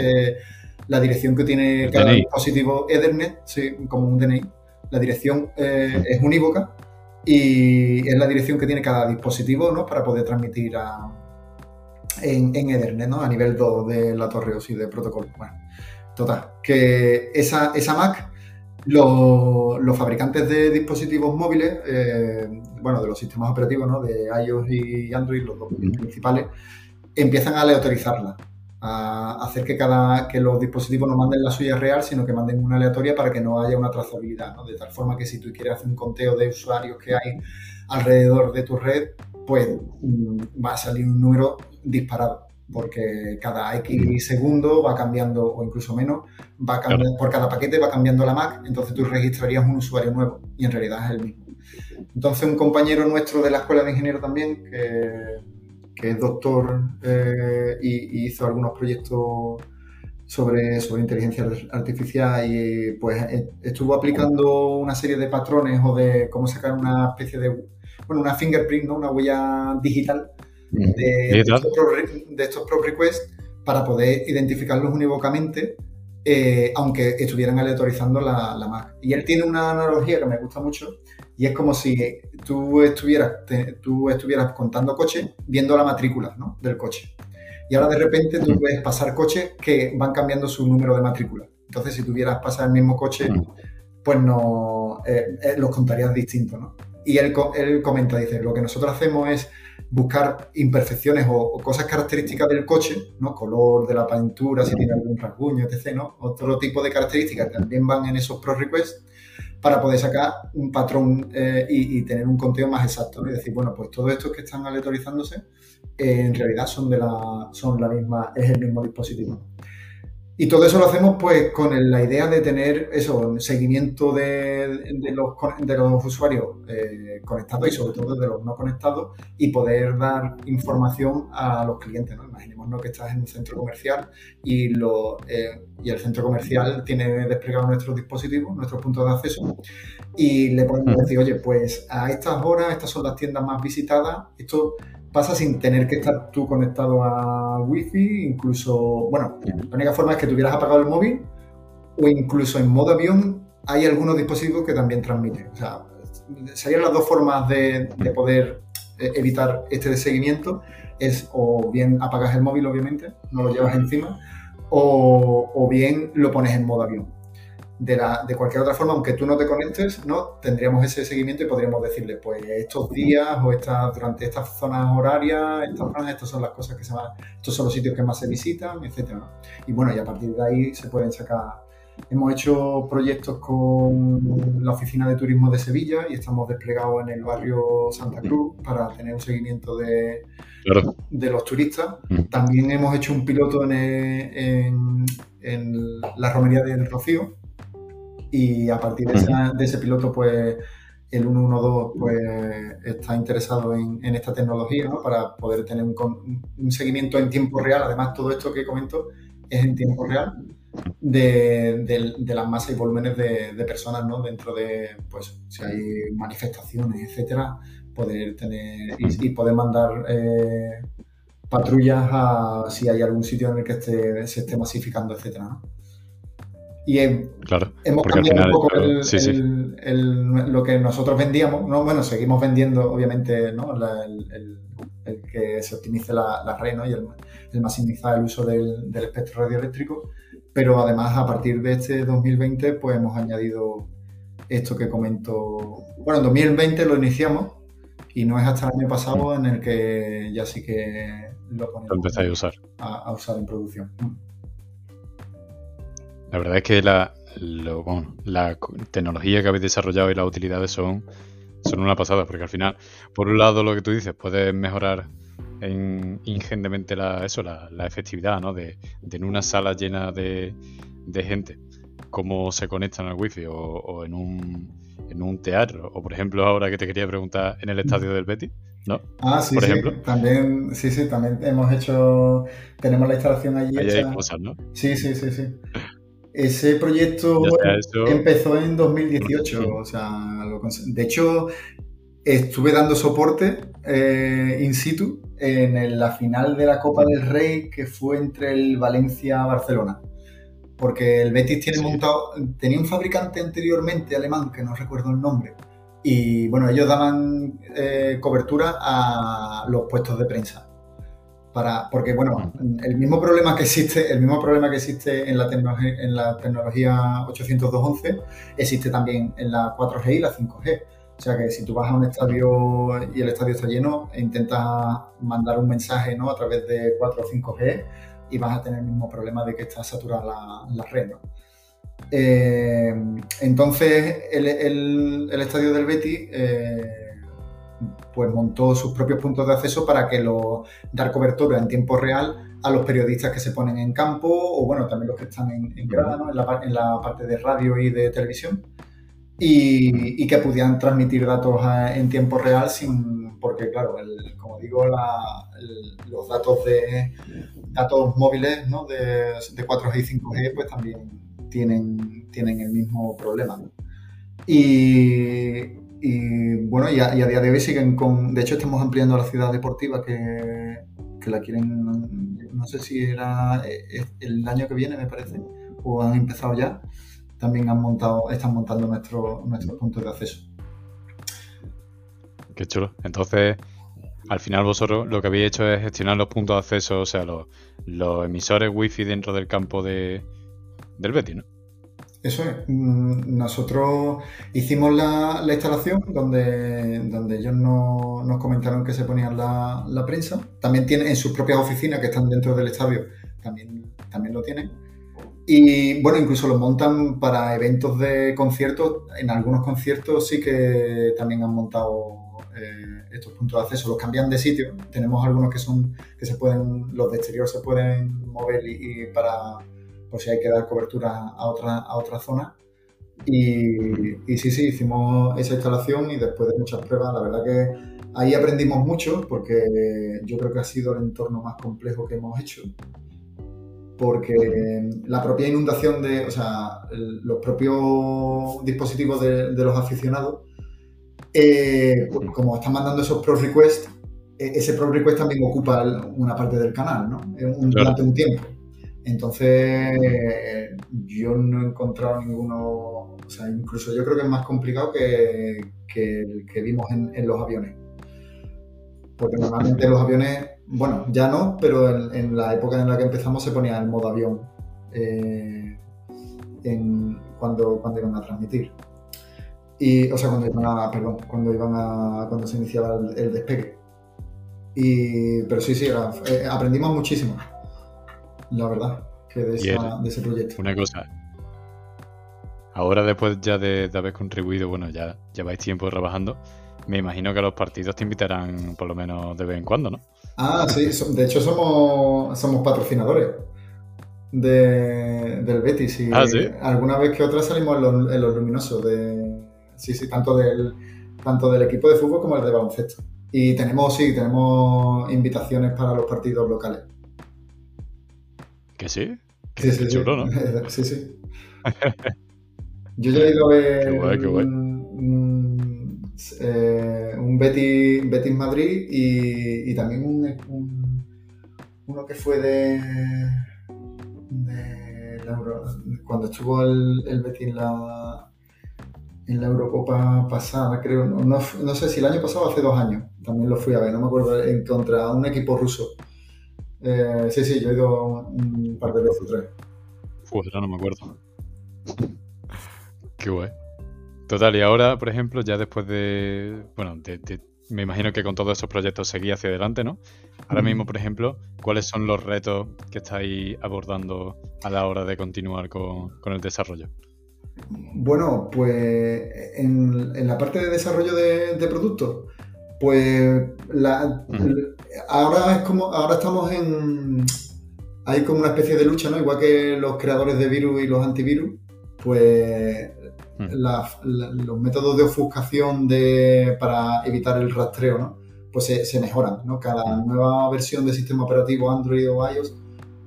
la dirección que tiene cada dispositivo Ethernet, como un DNI. La dirección es unívoca y es la dirección que tiene cada dispositivo ¿no? para poder transmitir a, en, Ethernet, ¿no? A nivel 2 de la torre OSI de protocolo. Bueno, total, que esa, esa Mac, los, fabricantes de dispositivos móviles, eh, bueno, de los sistemas operativos, ¿no? De iOS y Android, los dos principales, empiezan a aleatorizarla, a hacer que cada que los dispositivos no manden la suya real, sino que manden una aleatoria para que no haya una trazabilidad, ¿no? De tal forma que si tú quieres hacer un conteo de usuarios que hay alrededor de tu red, pues mm, va a salir un número disparado, porque cada X segundo va cambiando, o incluso menos, va cambiando, por cada paquete va cambiando la MAC, entonces tú registrarías un usuario nuevo y en realidad es el mismo. Entonces un compañero nuestro de la Escuela de Ingenieros también, que, es doctor eh, y, hizo algunos proyectos sobre, sobre inteligencia artificial y pues e, estuvo aplicando una serie de patrones o de cómo sacar una especie de, bueno, una fingerprint, ¿no? una huella digital de, estos, pro, requests para poder identificarlos unívocamente, eh, aunque estuvieran aleatorizando la, la, Mac. Y él tiene una analogía que me gusta mucho, y es como si tú estuvieras, tú estuvieras contando coches viendo la matrícula del coche. Y ahora de repente tú puedes pasar coches que van cambiando su número de matrícula. Entonces, si tuvieras pasar el mismo coche, pues no eh, eh, los contarías distintos, ¿no? Y él, él comenta, dice, lo que nosotros hacemos es buscar imperfecciones o, cosas características del coche, ¿no? Color de la pintura, si tiene algún rasguño, etc.. Otro tipo de características también van en esos pro requests para poder sacar un patrón eh, y, tener un conteo más exacto, ¿no? Y decir, bueno, pues todos estos que están aleatorizándose eh, en realidad son de la, son la misma, es el mismo dispositivo. Y todo eso lo hacemos pues con la idea de tener eso, seguimiento de, los, de los, usuarios eh, conectados y sobre todo de los no conectados y poder dar información a los clientes. ¿no? Imaginémonos que estás en un centro comercial y, lo, eh, y el centro comercial tiene desplegado nuestros dispositivos, nuestros puntos de acceso y le podemos decir, oye, pues a estas horas estas son las tiendas más visitadas, esto pasa sin tener que estar tú conectado a Wi-Fi, incluso, bueno, la única forma es que tuvieras apagado el móvil o incluso en modo avión hay algunos dispositivos que también transmiten. O sea, serían las dos formas de, poder eh, evitar este seguimiento. Es o bien apagas el móvil, obviamente, no lo llevas encima, o, o bien lo pones en modo avión de, la, de cualquier otra forma, aunque tú no te conectes, ¿no? tendríamos ese seguimiento y podríamos decirle, pues estos días o esta, durante estas zonas horarias, estas zonas, estas son las cosas que se van, estos son los sitios que más se visitan, etcétera. Y bueno, y a partir de ahí se pueden sacar. Hemos hecho proyectos con la Oficina de Turismo de Sevilla y estamos desplegados en el barrio Santa Cruz para tener un seguimiento de, de los turistas. También hemos hecho un piloto en, en, en la romería del Rocío, y a partir de, ese piloto, pues el 112 pues, está interesado en, esta tecnología ¿no? para poder tener un, un, seguimiento en tiempo real. Además, todo esto que comento es en tiempo real de, de, las masas y volúmenes de, personas ¿no? dentro de, pues, si hay manifestaciones, etcétera, poder tener y, poder mandar eh, patrullas a si hay algún sitio en el que esté, se esté masificando, etcétera. ¿no? Y claro, hemos cambiado un poco lo que nosotros vendíamos. ¿no? Bueno, seguimos vendiendo, obviamente, ¿no? el, que se optimice la, red ¿no? y el, maximizar el uso del, espectro radioeléctrico. Pero además, a partir de este 2020, pues hemos añadido esto que comento. Bueno, en 2020 lo iniciamos y no es hasta el año pasado en el que ya sí que lo ponemos a usar. a usar en producción. La verdad es que la, la tecnología que habéis desarrollado y las utilidades son, son una pasada, porque al final, por un lado, lo que tú dices, puedes mejorar en, ingentemente la, eso, la, efectividad, ¿no? De, en una sala llena de, gente, cómo se conectan al wifi o, o en, un, en un teatro, o por ejemplo, ahora que te quería preguntar, en el estadio del Betis. ¿No? Ah, sí, por sí. Ejemplo. También, sí, sí, también hemos hecho, tenemos la instalación allí. Hay cosas, ¿no? Sí, sí, sí, sí. Ese proyecto empezó en 2018, o sea, de hecho estuve dando soporte eh, in situ en la final de la Copa del Rey que fue entre el Valencia-Barcelona. Porque el Betis tiene montado, tenía un fabricante anteriormente alemán, que no recuerdo el nombre, y bueno, ellos daban eh, cobertura a los puestos de prensa porque bueno, el mismo problema que existe, el mismo problema que existe en la, tecnología, en la tecnología 802.11 existe también en la 4G y la 5G. O sea que si tú vas a un estadio y el estadio está lleno e intentas mandar un mensaje ¿no? a través de 4 o 5G y vas a tener el mismo problema de que está saturada la, red. Eh, entonces el, estadio del Betty eh, pues montó sus propios puntos de acceso para que lo, dar cobertura en tiempo real a los periodistas que se ponen en campo o bueno, también los que están en, en grada, en, la, parte de radio y de televisión y, que pudieran transmitir datos en tiempo real sin porque claro, como digo, los datos de datos móviles ¿no? de, de 4G y 5G pues también tienen, tienen el mismo problema. Y, y bueno, y a, día de hoy siguen con. De hecho, estamos ampliando la ciudad deportiva que, que la quieren. No sé si era eh, el año que viene, me parece, o han empezado ya. También han montado, están montando nuestros nuestros puntos de acceso. Qué chulo. Entonces, al final vosotros lo que habéis hecho es gestionar los puntos de acceso, o sea, los, los emisores wifi dentro del campo de, del Betty, ¿no? Eso es. Mm, nosotros hicimos la, instalación donde, donde ellos nos comentaron que se ponían la, prensa. También tienen en sus propias oficinas que están dentro del estadio, también, también lo tienen. Y bueno, incluso lo montan para eventos de conciertos. En algunos conciertos sí que también han montado eh, estos puntos de acceso. Los cambian de sitio. Tenemos algunos que son que se pueden, los de exterior se pueden mover y para por si hay que dar cobertura a otra, a otra zona. Y, sí, sí, hicimos esa instalación y después de muchas pruebas, la verdad que ahí aprendimos mucho porque yo creo que ha sido el entorno más complejo que hemos hecho. Porque la propia inundación de, o sea, los propios dispositivos de, los aficionados, eh, como están mandando esos pro requests, e, ese pro request también ocupa una parte del canal, ¿no? Durante un tiempo. Entonces, yo no he encontrado ninguno, o sea, incluso yo creo que es más complicado que, el que vimos en, los aviones. Porque normalmente los aviones, bueno, ya no, pero en, la época en la que empezamos se ponía el modo avión eh, cuando, iban a transmitir. Y, o sea, cuando iban a, perdón, cuando iban a, cuando se iniciaba el, despegue. Y, pero sí, sí, eh, aprendimos muchísimo la verdad, que de, ese proyecto. Una cosa. Ahora, después ya de, haber contribuido, bueno, ya lleváis tiempo trabajando, me imagino que los partidos te invitarán por lo menos de vez en cuando, ¿no? Ah, sí, de hecho somos, somos patrocinadores del Betis y ah, ¿sí? alguna vez que otra salimos en los, luminosos de sí, sí, tanto del tanto del equipo de fútbol como el de baloncesto. Y tenemos, sí, tenemos invitaciones para los partidos locales. ¿Que sí? sí, sí, chulo, ¿no? sí, sí. Yo ya he ido a ver Un, eh, Betis, Madrid y, también un, uno que fue de, cuando estuvo el, el Betis en la, en la Eurocopa pasada, creo, no, no, sé si el año pasado o hace dos años, también lo fui a ver, no me acuerdo, en contra un equipo ruso. Eh, sí, sí, yo he ido un par de veces, tres. Uf, ya no me acuerdo. Qué guay. Total, y ahora, por ejemplo, ya después de. Bueno, me imagino que con todos esos proyectos seguí hacia adelante, ¿no? Ahora mismo, por ejemplo, ¿cuáles son los retos que estáis abordando a la hora de continuar con, el desarrollo? Bueno, pues en, la parte de desarrollo de, de productos, pues la, ahora es como, ahora estamos en, hay como una especie de lucha, ¿no? Igual que los creadores de virus y los antivirus, pues los métodos de ofuscación de, para evitar el rastreo, ¿no? Pues se, mejoran, ¿no? Cada nueva versión del sistema operativo Android o iOS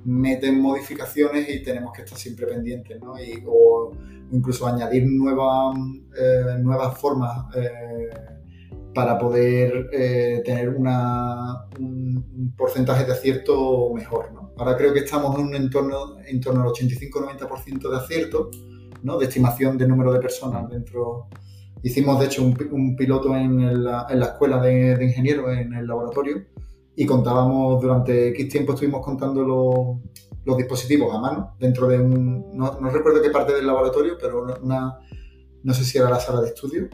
meten modificaciones y tenemos que estar siempre pendientes, ¿no? Y, o incluso añadir nuevas, eh, nuevas formas eh, para poder eh, tener un, porcentaje de acierto mejor. ¿no? Ahora creo que estamos en un entorno en torno al 85-90% de acierto, ¿no? de estimación de número de personas dentro. Hicimos, de hecho, un, piloto en la, escuela de, de, ingenieros, en el laboratorio, y contábamos durante X tiempo, estuvimos contando los, los dispositivos a mano, dentro de un. No, no, recuerdo qué parte del laboratorio, pero una. No sé si era la sala de estudio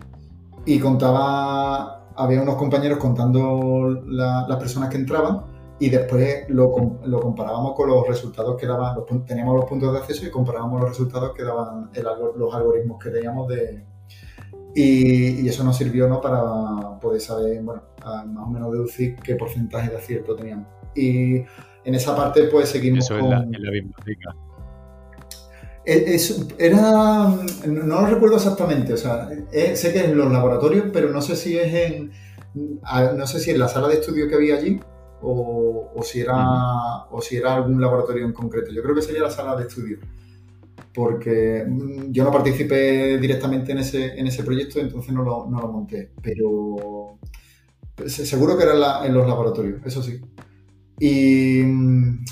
y contaba, había unos compañeros contando las personas que entraban y después lo, comparábamos con los resultados que daban, teníamos los puntos de acceso y comparábamos los resultados que daban los algoritmos que teníamos de... Y, eso nos sirvió ¿no? para poder saber, bueno, más o menos deducir qué porcentaje de acierto teníamos. Y en esa parte pues seguimos Eso con... en la, en la biblioteca. Eh, era, no lo recuerdo exactamente, o sea, eh, sé que es en los laboratorios, pero no sé si es en, no sé si en la sala de estudio que había allí o, si era, o si era algún laboratorio en concreto. Yo creo que sería la sala de estudio, porque mm, yo no participé directamente en ese, en ese proyecto, entonces no lo, no lo monté, pero seguro que era en los laboratorios, eso sí. Y mm,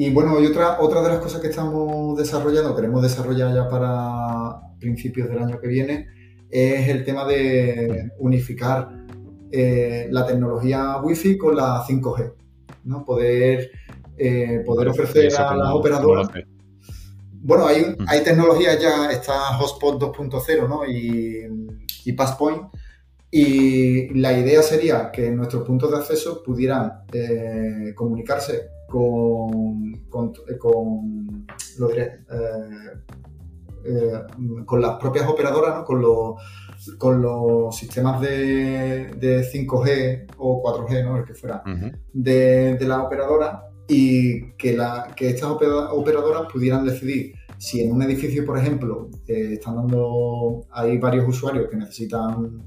y bueno, y otra, otra de las cosas que estamos desarrollando, queremos desarrollar ya para principios del año que viene, es el tema de unificar eh, la tecnología Wi-Fi con la 5G. ¿no? Poder, eh, poder ofrecer a las operadoras. Bueno, hay, hay tecnologías ya, está Hotspot 2.0 ¿no? y, y Passpoint. Y la idea sería que nuestros puntos de acceso pudieran eh, comunicarse con, con, con, eh, eh, con las propias operadoras, con, los, con los sistemas de, de 5G o 4G, ¿no? el que fuera, de, de la operadora y que, la, que estas operadoras pudieran decidir si en un edificio, por ejemplo, eh, están dando, hay varios usuarios que necesitan,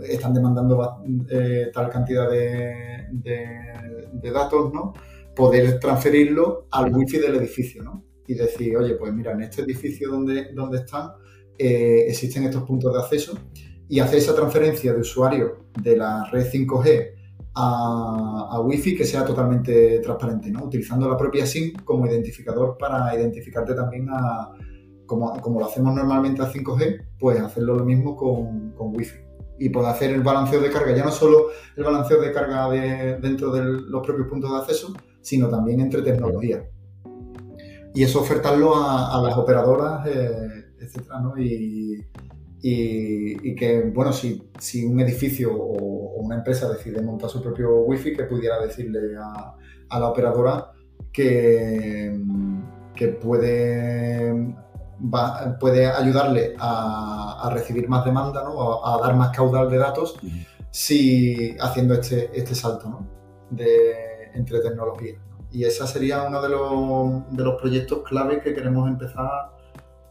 están demandando tal cantidad de, de datos, ¿no? Poder transferirlo al wifi del edificio, ¿no? Y decir, oye, pues mira, en este edificio donde, donde están eh, existen estos puntos de acceso y hacer esa transferencia de usuarios de la red 5G a, a Wi-Fi que sea totalmente transparente, ¿no? Utilizando la propia SIM como identificador para identificarte también a, como, como lo hacemos normalmente a 5G, pues hacerlo lo mismo con, con Wi-Fi. Y poder hacer el balanceo de carga, ya no solo el balanceo de carga de, dentro de los propios puntos de acceso, sino también entre tecnologías. Y eso ofertarlo a, a las operadoras, eh, etcétera, ¿no? Y, y, que, bueno, si, si un edificio o, una empresa decide montar su propio wifi, que pudiera decirle a, a la operadora que, que puede, puede ayudarle a, a, recibir más demanda, ¿no? a, dar más caudal de datos, si haciendo este, este salto ¿no? de, entre tecnologías. Y ese sería uno de los, de los proyectos clave que queremos empezar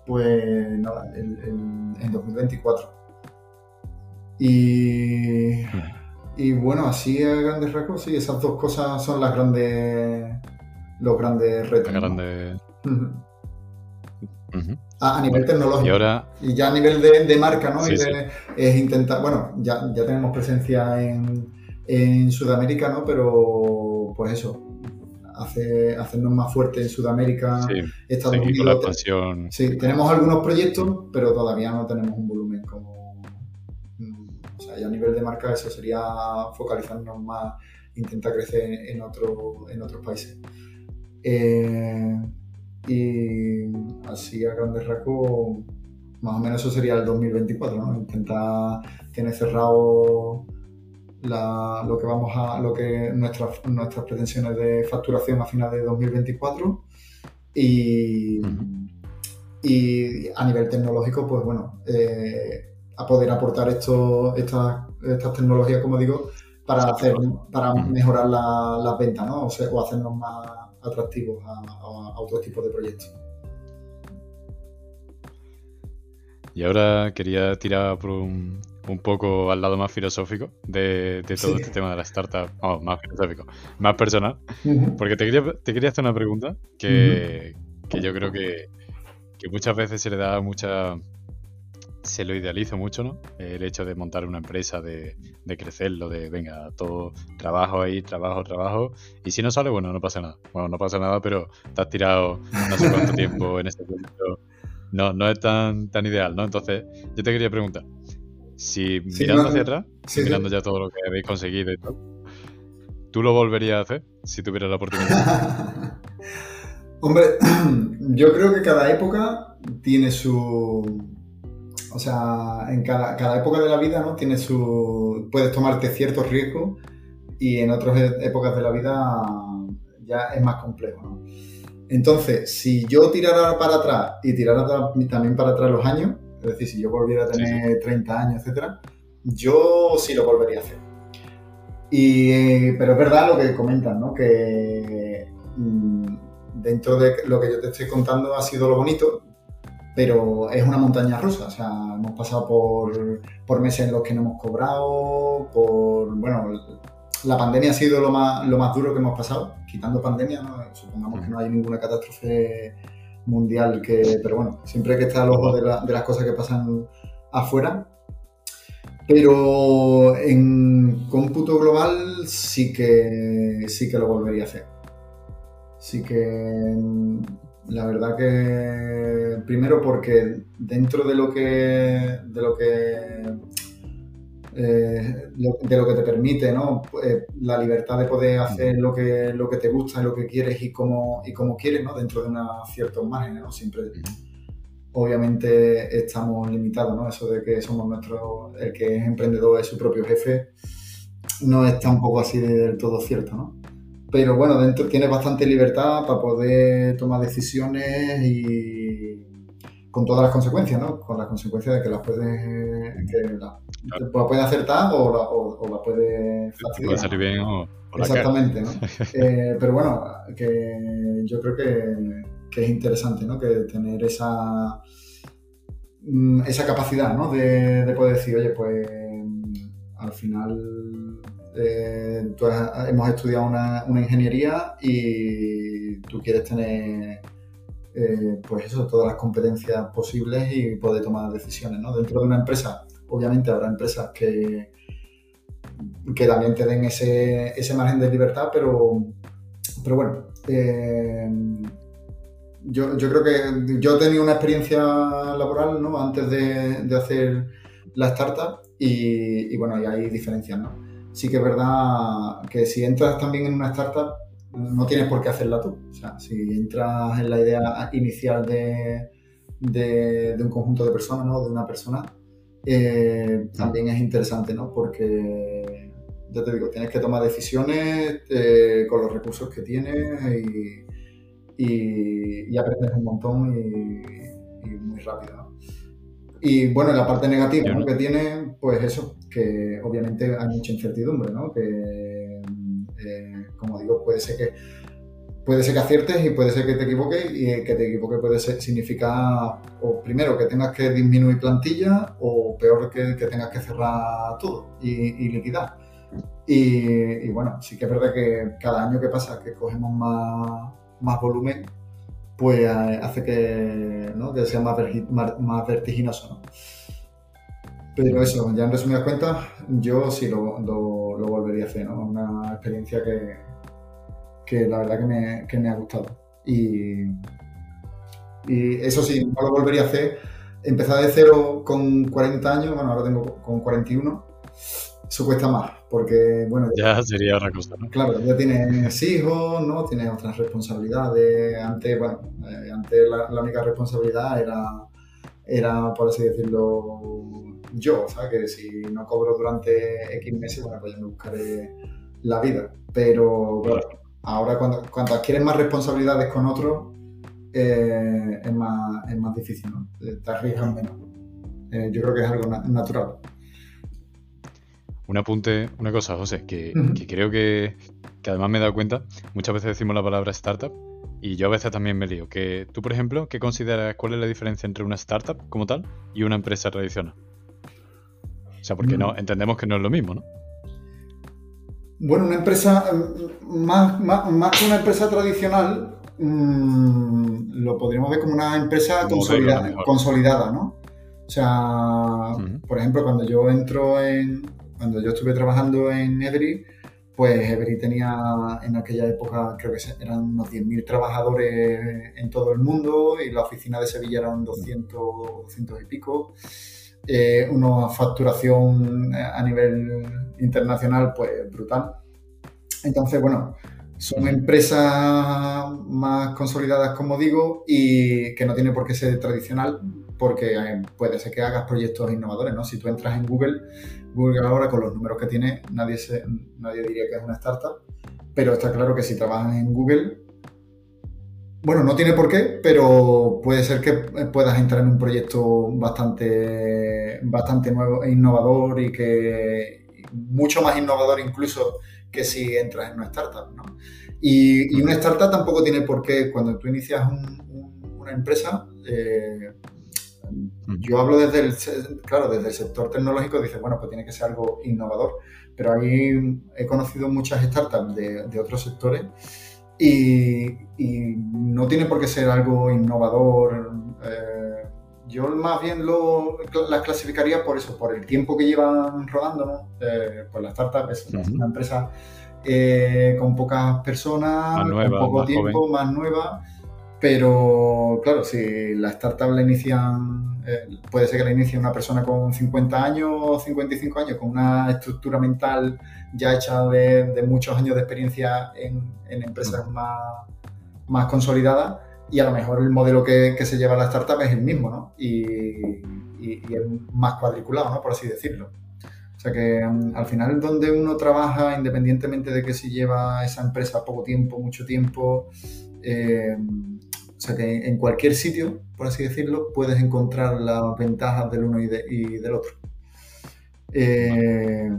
pues nada, en, 2024. Y, y, bueno, así a grandes rasgos, sí, esas dos cosas son las grandes, los grandes retos. Grandes... a, nivel tecnológico. Y, ahora... y ya a nivel de, marca, ¿no? Es intentar, bueno, ya, ya tenemos presencia en, en Sudamérica, ¿no? Pero pues eso, hace, hacernos más fuertes en Sudamérica, sí, Estados Unidos. Sí, tenemos algunos proyectos, pero todavía no tenemos un volumen como. Mm, o sea, ya a nivel de marca, eso sería focalizarnos más, intentar crecer en, otro, en otros países. Eh, y así a grandes rasgos, más o menos eso sería el 2024, ¿no? Intentar tener cerrado lo que vamos a, lo que nuestras, nuestras pretensiones de facturación a final de 2024 y, y a nivel tecnológico, pues bueno, eh, a poder aportar esto, estas, estas tecnologías, como digo, para hacer, para mejorar las ventas, ¿no? O, o, hacernos más atractivos a, a, otro tipo de proyectos. Y ahora quería tirar por un, un poco al lado más filosófico de, todo este tema de la startup, oh, más filosófico, más personal, porque te quería, te quería hacer una pregunta que, yo creo que, muchas veces se le da mucha... Se lo idealiza mucho, ¿no? El hecho de montar una empresa, de, de crecerlo, de venga, todo trabajo ahí, trabajo, trabajo. Y si no sale, bueno, no pasa nada. Bueno, no pasa nada, pero te has tirado no sé cuánto tiempo en este proyecto. No, no es tan, tan ideal, ¿no? Entonces, yo te quería preguntar, si mirando hacia atrás, mirando ya todo lo que habéis conseguido y todo, ¿tú lo volverías a hacer si tuvieras la oportunidad? Hombre, yo creo que cada época tiene su. O sea, en cada, cada, época de la vida, ¿no? Tiene su. Puedes tomarte ciertos riesgos y en otras e, épocas de la vida ya es más complejo, ¿no? Entonces, si yo tirara para atrás y tirara también para atrás los años, es decir, si yo volviera a tener 30 años, etcétera, yo sí lo volvería a hacer. Y, pero es verdad lo que comentan, ¿no? Que mm, dentro de lo que yo te estoy contando ha sido lo bonito, pero es una montaña rusa. O sea, hemos pasado por, por meses en los que no hemos cobrado, por, bueno, la pandemia ha sido lo más, lo más duro que hemos pasado, quitando pandemia, ¿no? supongamos que no hay ninguna catástrofe mundial, que, pero bueno, siempre hay que estar al ojo de, las cosas que pasan afuera. Pero en cómputo global sí que, sí que lo volvería a hacer. Sí que la verdad que primero porque dentro de lo que de lo que eh, de lo que te permite, ¿no? Eh, la libertad de poder hacer lo que, lo que te gusta, lo que quieres y como, y como quieres, ¿no? Dentro de una ciertos márgenes, ¿no? Siempre, obviamente, estamos limitados, ¿no? Eso de que somos nuestro, el que es emprendedor es su propio jefe, no es tampoco así del todo cierto, ¿no? Pero bueno, dentro tienes bastante libertad para poder tomar decisiones y con todas las consecuencias, ¿no? Con las consecuencias de que las puedes, que la, puedes acertar o la, o, la puedes Puede salir bien o, Exactamente, ¿no? Eh, pero bueno, que yo creo que, es interesante, ¿no? Que tener esa, mm, esa capacidad, ¿no? De, poder decir, oye, pues al final eh, hemos estudiado una, una ingeniería y tú quieres tener eh, pues eso, todas las competencias posibles y poder tomar decisiones. ¿no? Dentro de una empresa, obviamente habrá empresas que, que también te den ese, ese margen de libertad, pero, pero bueno, eh, yo, yo, creo que yo he tenido una experiencia laboral ¿no? antes de, de hacer la startup y, y, bueno, y hay diferencias, ¿no? Sí que es verdad que si entras también en una startup, no tienes por qué hacerla tú. O sea, si entras en la idea inicial de, de, de un conjunto de personas, ¿no? De una persona, eh, también es interesante, ¿no? Porque, ya te digo, tienes que tomar decisiones eh, con los recursos que tienes y, y, aprendes un montón y, muy rápido, ¿no? Y bueno, la parte negativa ¿no? que tiene, pues eso, que obviamente hay mucha incertidumbre, ¿no? Que, eh, como digo, puede ser que puede ser que aciertes y puede ser que te equivoques y que te equivoques puede ser, significar o primero que tengas que disminuir plantilla o peor que, tengas que cerrar todo y, liquidar. Y, bueno, sí que es verdad que cada año que pasa que cogemos más, más volumen, pues eh, hace que, ¿no? que sea más, más, vertiginoso. ¿no? Pero eso, ya en resumidas cuentas, yo sí lo, lo, lo volvería a hacer, ¿no? Una experiencia que, que la verdad que me, que me ha gustado. Y, y, eso sí, no lo volvería a hacer. Empezar de cero con 40 años, bueno, ahora tengo con 41, eso cuesta más, porque, bueno... Ya, sería otra cosa, ¿no? Claro, ya tienes hijos, ¿no? Tienes otras responsabilidades. Antes, bueno, eh, antes la, la, única responsabilidad era, era, por así decirlo, yo, ¿sabes? Que si no cobro durante X meses, bueno, pues ya me buscaré la vida. Pero, claro, Ahora, cuando, cuando adquieres más responsabilidades con otros, eh, es, más, es, más, difícil, ¿no? Eh, te arriesgas menos. Eh, yo creo que es algo natural. Un apunte, una cosa, José, que, que creo que, que, además me he dado cuenta, muchas veces decimos la palabra startup y yo a veces también me lío. Que tú, por ejemplo, ¿qué consideras, cuál es la diferencia entre una startup como tal y una empresa tradicional? O sea, porque no, entendemos que no es lo mismo, ¿no? Bueno, una empresa, mm, más, más, que una empresa tradicional, mmm, lo podríamos ver como una empresa consolidada, consolidada, ¿no? O sea, por ejemplo, cuando yo entro en, cuando yo estuve trabajando en Every, pues Every tenía en aquella época, creo que eran unos 10.000 trabajadores en todo el mundo y la oficina de Sevilla eran 200, 200 y pico. Eh, una facturación eh, a nivel internacional pues brutal. Entonces, bueno, son empresas más consolidadas, como digo, y que no tiene por qué ser tradicional, porque eh, puede ser que hagas proyectos innovadores, ¿no? Si tú entras en Google, Google ahora con los números que tiene, nadie, se, nadie diría que es una startup, pero está claro que si trabajas en Google, bueno, no tiene por qué, pero puede ser que puedas entrar en un proyecto bastante, bastante nuevo e innovador y que mucho más innovador incluso que si entras en una startup, ¿no? Y, una startup tampoco tiene por qué, cuando tú inicias una empresa, eh, yo hablo desde el, claro, desde el sector tecnológico, dices, bueno, pues tiene que ser algo innovador, pero ahí he conocido muchas startups de otros sectores y, no tiene por qué ser algo innovador. Eh, yo más bien lo, las clasificaría por eso, por el tiempo que llevan rodando, ¿no? Eh, pues la startup es una empresa eh, con pocas personas, con poco tiempo, más nueva. Pero claro, si la startup la inician, puede ser que la inicie una persona con 50 años o 55 años, con una estructura mental ya hecha de, muchos años de experiencia en, empresas más, más consolidadas y a lo mejor el modelo que, se lleva la startup es el mismo, ¿no? Y, es más cuadriculado, ¿no? Por así decirlo. O sea que mm, al final donde uno trabaja, independientemente de que si lleva esa empresa poco tiempo, mucho tiempo, eh, sea que en cualquier sitio, por así decirlo, puedes encontrar las ventajas del uno y, del otro. Eh,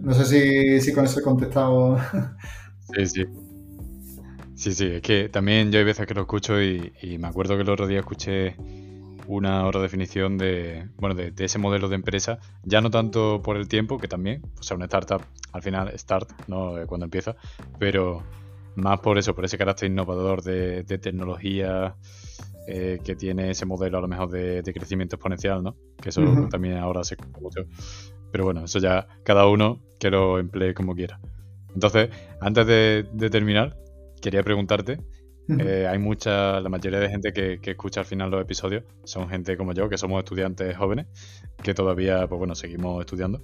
no sé, si, con eso he contestado. Sí, sí. Sí, sí, es que también yo hay veces que lo escucho y, me acuerdo que el otro día escuché una hora definición de, bueno, de, ese modelo de empresa, ya no tanto por el tiempo, que también, o sea, una startup al final start, ¿no? Eh, cuando empieza, pero más por eso, por ese carácter innovador de, tecnología eh, que tiene ese modelo a lo mejor de, crecimiento exponencial, ¿no? Que eso también ahora se mucho. Pero bueno, eso ya cada uno que lo emplee como quiera. Entonces, antes de, terminar, quería preguntarte, eh, hay mucha, la mayoría de gente que, escucha al final los episodios son gente como yo, que somos estudiantes jóvenes, que todavía, pues bueno, seguimos estudiando,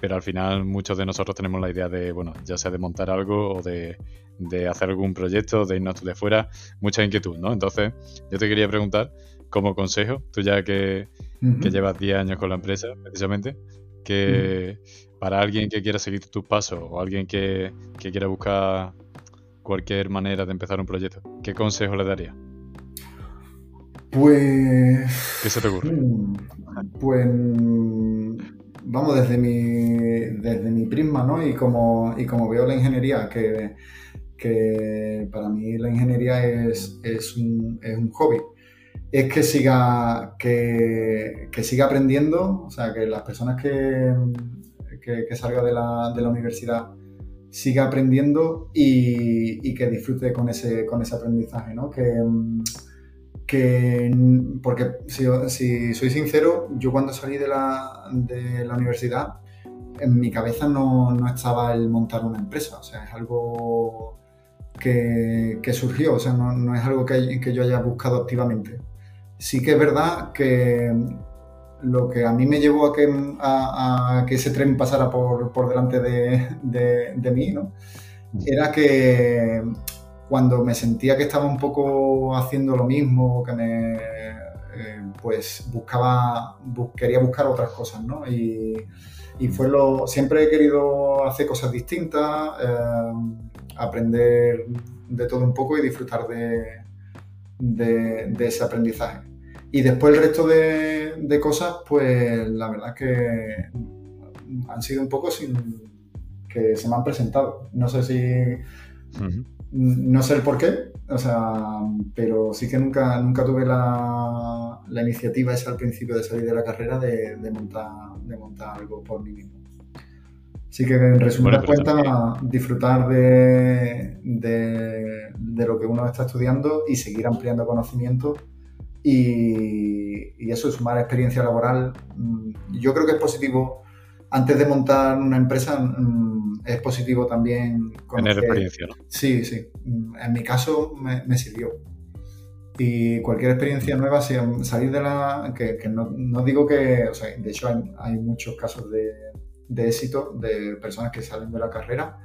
pero al final muchos de nosotros tenemos la idea de, bueno, ya sea de montar algo o de, hacer algún proyecto, de irnos de fuera, mucha inquietud, ¿no? Entonces, yo te quería preguntar, como consejo, tú ya que, que llevas 10 años con la empresa, precisamente, que para alguien que quiera seguir tus pasos o alguien que, quiera buscar cualquier manera de empezar un proyecto, ¿qué consejo le daría? Pues. ¿Qué se te ocurre? Mm, pues. Vamos, desde mi, desde mi prisma, ¿no? Y como, y como veo la ingeniería, que, que para mí la ingeniería es, es, un, es un hobby es que siga, que, siga aprendiendo, o sea, que las personas que, que, salga de la, de la, universidad siga aprendiendo y, que disfrute con ese, con ese aprendizaje, ¿no? Que, que porque si, si, soy sincero, yo cuando salí de la, de la universidad, en mi cabeza no, no, estaba el montar una empresa, o sea, es algo que, que surgió, o sea, no, no es algo que, que yo haya buscado activamente sí que es verdad que lo que a mí me llevó a que, a, que ese tren pasara por, por delante de, de, mí, ¿no? Mm. Era que cuando me sentía que estaba un poco haciendo lo mismo, que me eh, pues buscaba, quería buscar otras cosas, ¿no? Y, y, fue lo, siempre he querido hacer cosas distintas, eh, aprender de todo un poco y disfrutar de, de, ese aprendizaje. Y después el resto de, cosas, pues la verdad es que han sido un poco sin que se me han presentado. No sé si... No sé el por qué, o sea, pero sí que nunca, nunca tuve la, la iniciativa esa al principio de salir de la carrera de, montar, de montar algo por mí mismo. Así que en resumidas cuentas, disfrutar de, de, lo que uno está estudiando y seguir ampliando conocimiento y, y, eso, sumar experiencia laboral. Mm, yo creo que es positivo. Antes de montar una empresa, mm, es positivo también tener experiencia. ¿no? Sí, sí. En mi caso me, sirvió. Y cualquier experiencia nueva, salir de la. que, no, no, digo que. O sea, de hecho, hay, hay muchos casos de, de éxito de personas que salen de la carrera,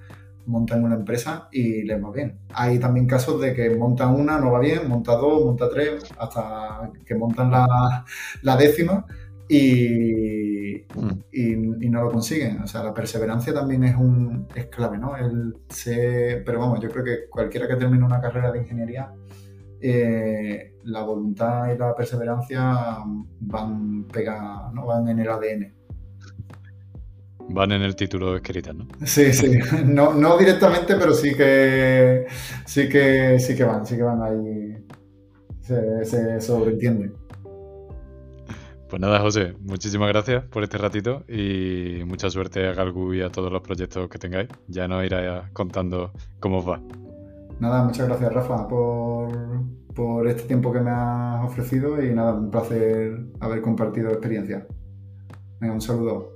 montan una empresa y les va bien. Hay también casos de que montan una, no va bien, monta dos, monta tres, hasta que montan la, la décima y, mm. y, no lo consiguen. O sea, la perseverancia también es, un, es clave, ¿no? El pero vamos, yo creo que cualquiera que termine una carrera de ingeniería, eh, la voluntad y la perseverancia van, pega, ¿no? van en el ADN. Van en el título escritas, ¿no? Sí, sí. No, no directamente, pero sí que sí que sí que van, sí que van ahí. Se, se sobreentiende. Pues nada, José, muchísimas gracias por este ratito y mucha suerte a Galgu y a todos los proyectos que tengáis. Ya nos irá contando cómo os va. Nada, muchas gracias, Rafa, por, por este tiempo que me has ofrecido y nada, un placer haber compartido experiencia. Venga, un saludo.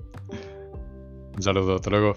Un saludo, hasta luego.